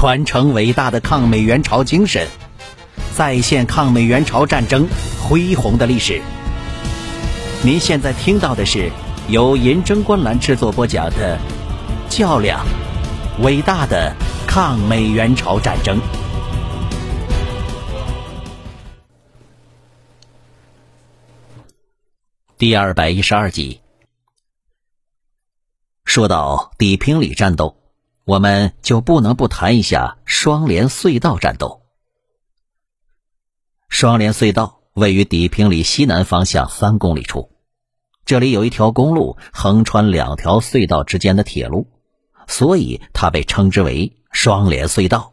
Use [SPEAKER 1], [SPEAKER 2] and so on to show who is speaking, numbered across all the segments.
[SPEAKER 1] 传承伟大的抗美援朝精神，再现抗美援朝战争恢宏的历史。您现在听到的是由银针观澜制作播讲的《较量：伟大的抗美援朝战争》第二百一十二集。说到砥平里战斗。我们就不能不谈一下双连隧道战斗。双连隧道位于砥平里西南方向三公里处，这里有一条公路横穿两条隧道之间的铁路，所以它被称之为双连隧道。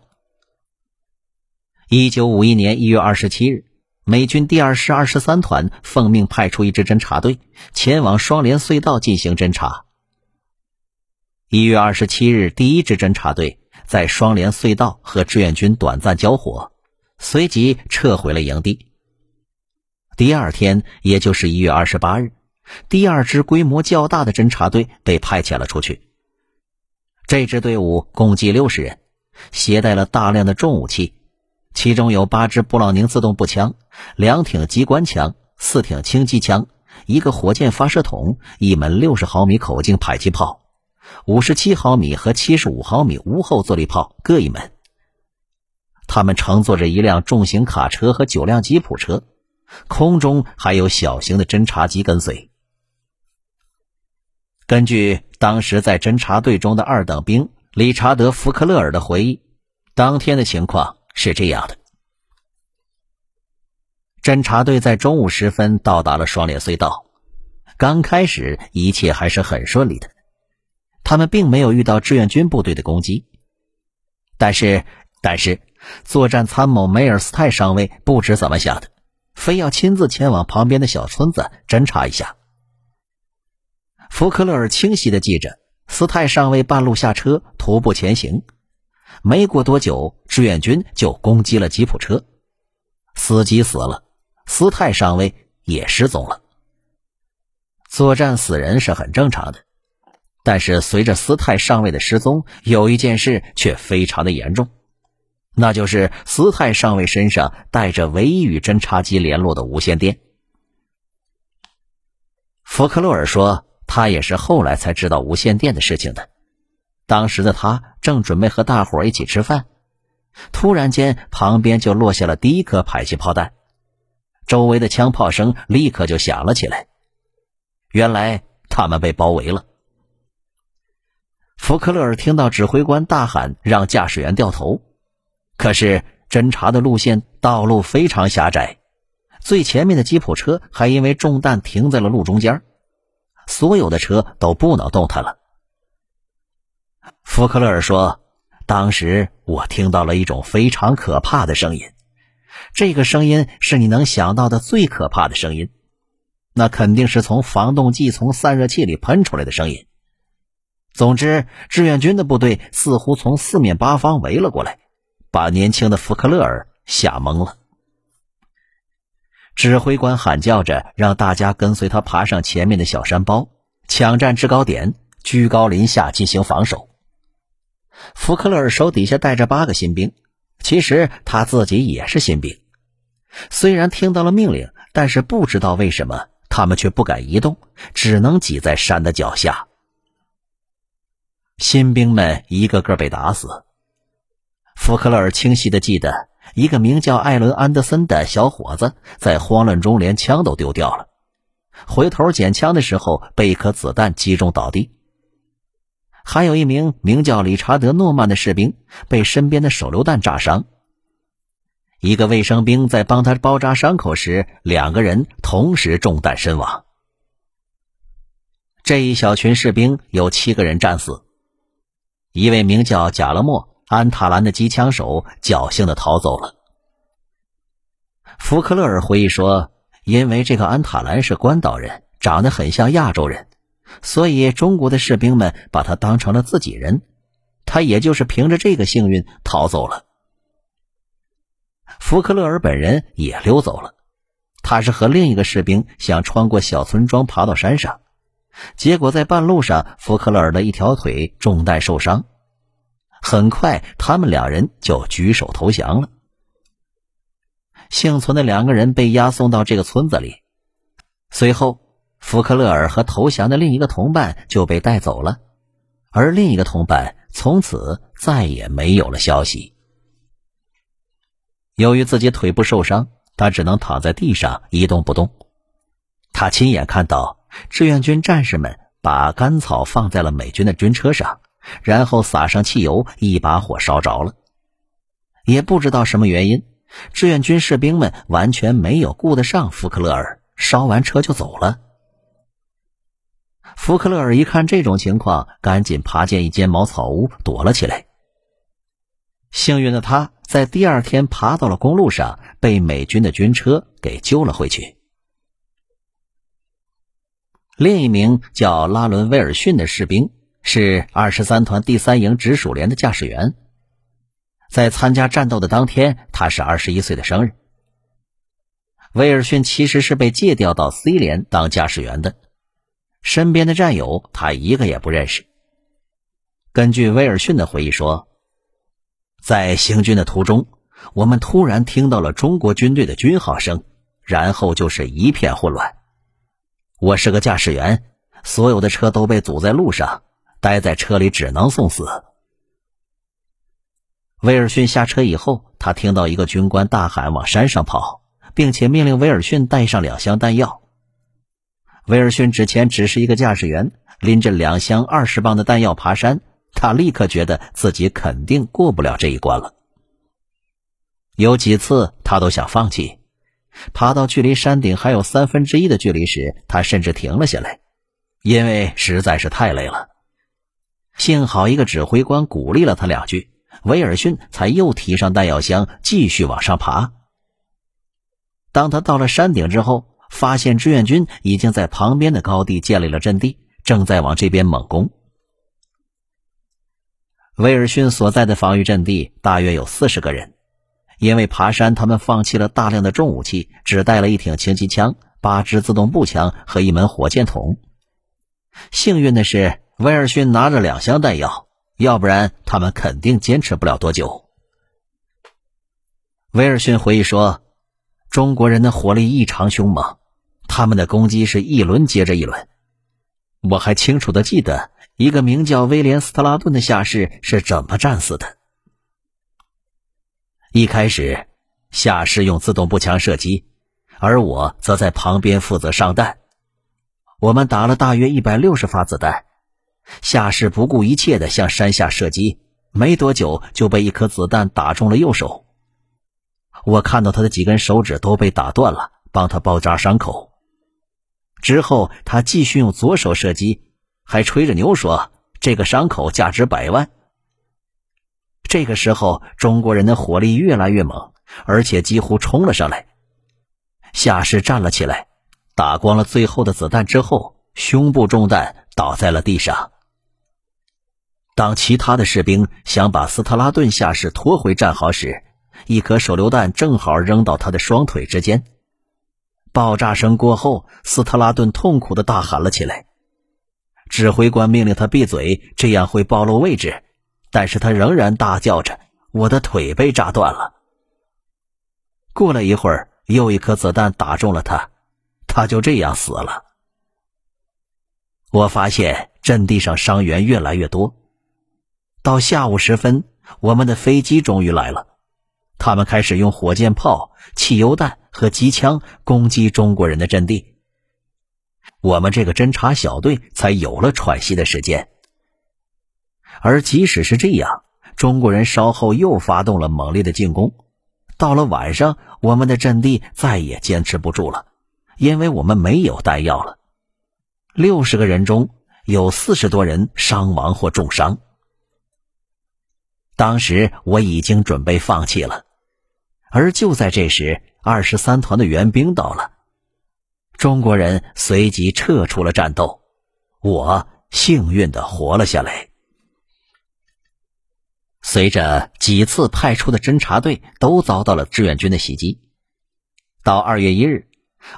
[SPEAKER 1] 一九五一年一月二十七日，美军第二师二十三团奉命派出一支侦察队前往双连隧道进行侦察。一月二十七日，第一支侦察队在双连隧道和志愿军短暂交火，随即撤回了营地。第二天，也就是一月二十八日，第二支规模较大的侦察队被派遣了出去。这支队伍共计六十人，携带了大量的重武器，其中有八支布朗宁自动步枪、两挺机关枪、四挺轻机枪、一个火箭发射筒、一门六十毫米口径迫击炮。五十七毫米和七十五毫米无后坐力炮各一门。他们乘坐着一辆重型卡车和九辆吉普车，空中还有小型的侦察机跟随。根据当时在侦察队中的二等兵理查德·福克勒尔的回忆，当天的情况是这样的：侦察队在中午时分到达了双连隧道，刚开始一切还是很顺利的。他们并没有遇到志愿军部队的攻击，但是，但是，作战参谋梅尔斯泰上尉不知怎么想的，非要亲自前往旁边的小村子侦查一下。福克勒尔清晰的记着，斯泰上尉半路下车徒步前行，没过多久，志愿军就攻击了吉普车，司机死了，斯泰上尉也失踪了。作战死人是很正常的。但是，随着斯泰上尉的失踪，有一件事却非常的严重，那就是斯泰上尉身上带着唯一与侦察机联络的无线电。福克洛尔说，他也是后来才知道无线电的事情的。当时的他正准备和大伙一起吃饭，突然间旁边就落下了第一颗迫击炮弹，周围的枪炮声立刻就响了起来。原来他们被包围了。福克勒尔听到指挥官大喊让驾驶员掉头，可是侦查的路线道路非常狭窄，最前面的吉普车还因为中弹停在了路中间，所有的车都不能动弹了。福克勒尔说：“当时我听到了一种非常可怕的声音，这个声音是你能想到的最可怕的声音，那肯定是从防冻剂从散热器里喷出来的声音。”总之，志愿军的部队似乎从四面八方围了过来，把年轻的福克勒尔吓懵了。指挥官喊叫着，让大家跟随他爬上前面的小山包，抢占制高点，居高临下进行防守。福克勒尔手底下带着八个新兵，其实他自己也是新兵。虽然听到了命令，但是不知道为什么他们却不敢移动，只能挤在山的脚下。新兵们一个个被打死。福克勒尔清晰的记得，一个名叫艾伦·安德森的小伙子在慌乱中连枪都丢掉了，回头捡枪的时候被一颗子弹击中倒地。还有一名名叫理查德·诺曼的士兵被身边的手榴弹炸伤。一个卫生兵在帮他包扎伤口时，两个人同时中弹身亡。这一小群士兵有七个人战死。一位名叫贾勒莫·安塔兰的机枪手侥幸的逃走了。福克勒尔回忆说：“因为这个安塔兰是关岛人，长得很像亚洲人，所以中国的士兵们把他当成了自己人。他也就是凭着这个幸运逃走了。”福克勒尔本人也溜走了，他是和另一个士兵想穿过小村庄爬到山上。结果在半路上，福克勒尔的一条腿中弹受伤。很快，他们两人就举手投降了。幸存的两个人被押送到这个村子里，随后，福克勒尔和投降的另一个同伴就被带走了，而另一个同伴从此再也没有了消息。由于自己腿部受伤，他只能躺在地上一动不动。他亲眼看到志愿军战士们把干草放在了美军的军车上。然后撒上汽油，一把火烧着了。也不知道什么原因，志愿军士兵们完全没有顾得上福克勒尔，烧完车就走了。福克勒尔一看这种情况，赶紧爬进一间茅草屋躲了起来。幸运的他在第二天爬到了公路上，被美军的军车给救了回去。另一名叫拉伦威尔逊的士兵。是二十三团第三营直属连的驾驶员，在参加战斗的当天，他是二十一岁的生日。威尔逊其实是被借调到 C 连当驾驶员的，身边的战友他一个也不认识。根据威尔逊的回忆说，在行军的途中，我们突然听到了中国军队的军号声，然后就是一片混乱。我是个驾驶员，所有的车都被堵在路上。待在车里只能送死。威尔逊下车以后，他听到一个军官大喊：“往山上跑！”并且命令威尔逊带上两箱弹药。威尔逊之前只是一个驾驶员，拎着两箱二十磅的弹药爬山，他立刻觉得自己肯定过不了这一关了。有几次他都想放弃，爬到距离山顶还有三分之一的距离时，他甚至停了下来，因为实在是太累了。幸好一个指挥官鼓励了他两句，威尔逊才又提上弹药箱继续往上爬。当他到了山顶之后，发现志愿军已经在旁边的高地建立了阵地，正在往这边猛攻。威尔逊所在的防御阵地大约有四十个人，因为爬山，他们放弃了大量的重武器，只带了一挺轻机枪、八支自动步枪和一门火箭筒。幸运的是。威尔逊拿着两箱弹药，要不然他们肯定坚持不了多久。威尔逊回忆说：“中国人的火力异常凶猛，他们的攻击是一轮接着一轮。我还清楚的记得一个名叫威廉·斯特拉顿的下士是怎么战死的。一开始，夏氏用自动步枪射击，而我则在旁边负责上弹。我们打了大约一百六十发子弹。”夏氏不顾一切地向山下射击，没多久就被一颗子弹打中了右手。我看到他的几根手指都被打断了，帮他包扎伤口。之后他继续用左手射击，还吹着牛说：“这个伤口价值百万。”这个时候，中国人的火力越来越猛，而且几乎冲了上来。夏氏站了起来，打光了最后的子弹之后，胸部中弹，倒在了地上。当其他的士兵想把斯特拉顿下士拖回战壕时，一颗手榴弹正好扔到他的双腿之间。爆炸声过后，斯特拉顿痛苦的大喊了起来。指挥官命令他闭嘴，这样会暴露位置，但是他仍然大叫着：“我的腿被炸断了。”过了一会儿，又一颗子弹打中了他，他就这样死了。我发现阵地上伤员越来越多。到下午时分，我们的飞机终于来了。他们开始用火箭炮、汽油弹和机枪攻击中国人的阵地。我们这个侦察小队才有了喘息的时间。而即使是这样，中国人稍后又发动了猛烈的进攻。到了晚上，我们的阵地再也坚持不住了，因为我们没有弹药了。六十个人中有四十多人伤亡或重伤。当时我已经准备放弃了，而就在这时，二十三团的援兵到了，中国人随即撤出了战斗，我幸运的活了下来。随着几次派出的侦察队都遭到了志愿军的袭击，到二月一日，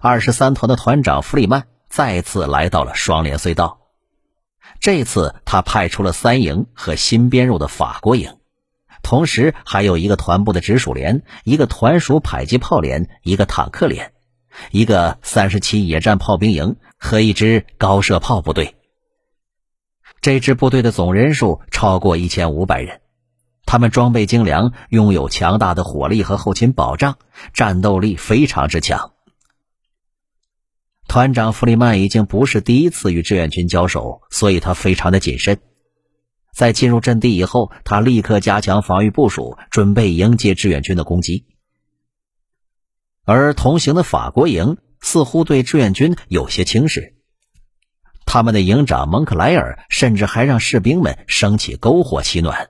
[SPEAKER 1] 二十三团的团长弗里曼再次来到了双连隧道，这次他派出了三营和新编入的法国营，同时还有一个团部的直属连、一个团属迫击炮连、一个坦克连、一个三十七野战炮兵营和一支高射炮部队。这支部队的总人数超过一千五百人，他们装备精良，拥有强大的火力和后勤保障，战斗力非常之强。团长弗里曼已经不是第一次与志愿军交手，所以他非常的谨慎。在进入阵地以后，他立刻加强防御部署，准备迎接志愿军的攻击。而同行的法国营似乎对志愿军有些轻视，他们的营长蒙克莱尔甚至还让士兵们升起篝火取暖。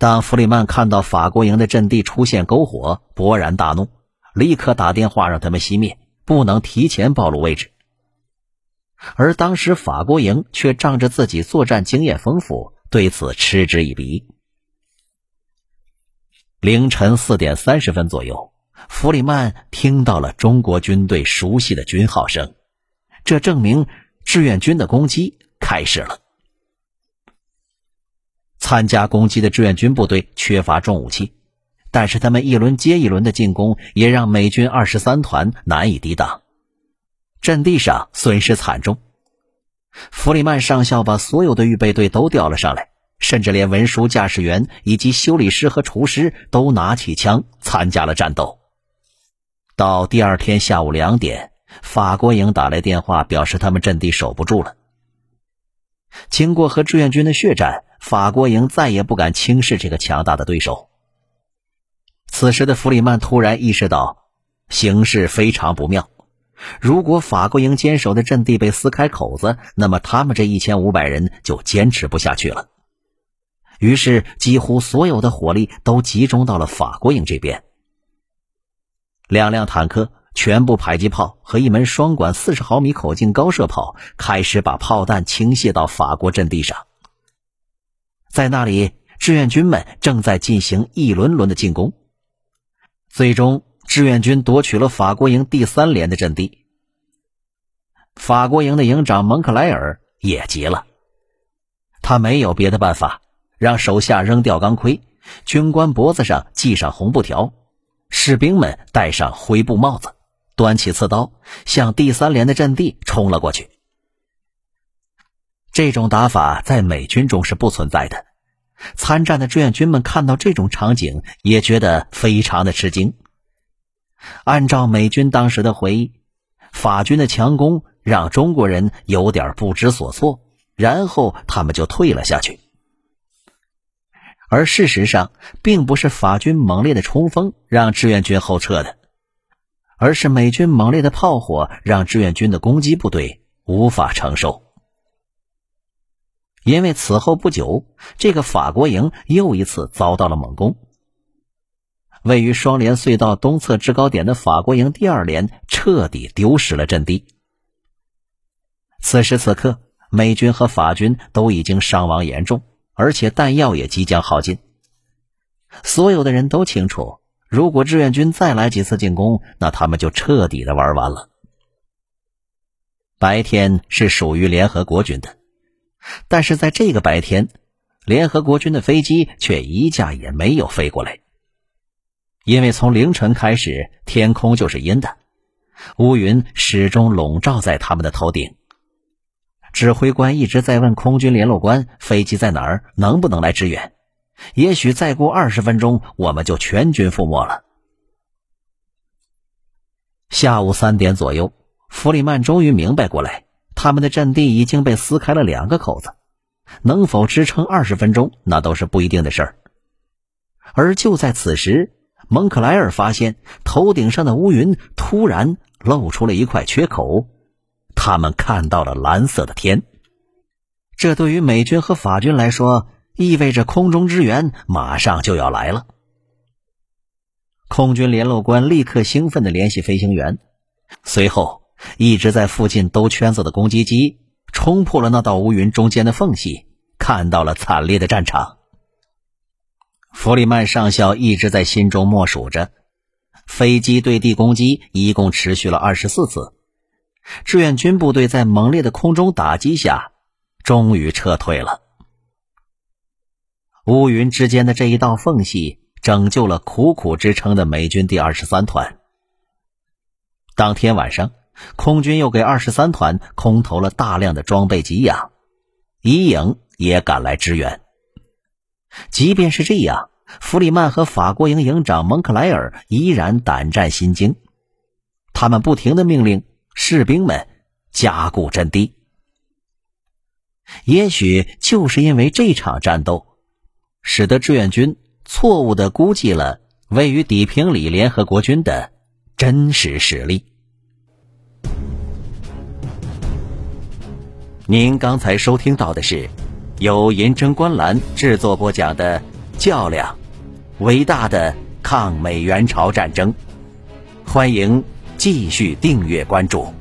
[SPEAKER 1] 当弗里曼看到法国营的阵地出现篝火，勃然大怒，立刻打电话让他们熄灭。不能提前暴露位置，而当时法国营却仗着自己作战经验丰富，对此嗤之以鼻。凌晨四点三十分左右，弗里曼听到了中国军队熟悉的军号声，这证明志愿军的攻击开始了。参加攻击的志愿军部队缺乏重武器。但是他们一轮接一轮的进攻，也让美军二十三团难以抵挡，阵地上损失惨重。弗里曼上校把所有的预备队都调了上来，甚至连文书驾驶员以及修理师和厨师都拿起枪参加了战斗。到第二天下午两点，法国营打来电话，表示他们阵地守不住了。经过和志愿军的血战，法国营再也不敢轻视这个强大的对手。此时的弗里曼突然意识到，形势非常不妙。如果法国营坚守的阵地被撕开口子，那么他们这一千五百人就坚持不下去了。于是，几乎所有的火力都集中到了法国营这边。两辆坦克、全部迫击炮和一门双管四十毫米口径高射炮开始把炮弹倾泻到法国阵地上。在那里，志愿军们正在进行一轮轮的进攻。最终，志愿军夺取了法国营第三连的阵地。法国营的营长蒙克莱尔也急了，他没有别的办法，让手下扔掉钢盔，军官脖子上系上红布条，士兵们戴上灰布帽子，端起刺刀，向第三连的阵地冲了过去。这种打法在美军中是不存在的。参战的志愿军们看到这种场景，也觉得非常的吃惊。按照美军当时的回忆，法军的强攻让中国人有点不知所措，然后他们就退了下去。而事实上，并不是法军猛烈的冲锋让志愿军后撤的，而是美军猛烈的炮火让志愿军的攻击部队无法承受。因为此后不久，这个法国营又一次遭到了猛攻。位于双连隧道东侧制高点的法国营第二连彻底丢失了阵地。此时此刻，美军和法军都已经伤亡严重，而且弹药也即将耗尽。所有的人都清楚，如果志愿军再来几次进攻，那他们就彻底的玩完了。白天是属于联合国军的。但是在这个白天，联合国军的飞机却一架也没有飞过来，因为从凌晨开始，天空就是阴的，乌云始终笼罩在他们的头顶。指挥官一直在问空军联络官：“飞机在哪儿？能不能来支援？”也许再过二十分钟，我们就全军覆没了。下午三点左右，弗里曼终于明白过来。他们的阵地已经被撕开了两个口子，能否支撑二十分钟，那都是不一定的事儿。而就在此时，蒙克莱尔发现头顶上的乌云突然露出了一块缺口，他们看到了蓝色的天。这对于美军和法军来说，意味着空中支援马上就要来了。空军联络官立刻兴奋地联系飞行员，随后。一直在附近兜圈子的攻击机冲破了那道乌云中间的缝隙，看到了惨烈的战场。弗里曼上校一直在心中默数着，飞机对地攻击一共持续了二十四次，志愿军部队在猛烈的空中打击下，终于撤退了。乌云之间的这一道缝隙，拯救了苦苦支撑的美军第二十三团。当天晚上，空军又给二十三团空投了大量的装备给养，一营也赶来支援。即便是这样，弗里曼和法国营营长蒙克莱尔依然胆战心惊，他们不停的命令士兵们加固阵地。也许就是因为这场战斗，使得志愿军错误的估计了位于底平里联合国军的真实实力。您刚才收听到的是。由银针观澜制作播讲的《较量：伟大的抗美援朝战争》，欢迎继续订阅关注。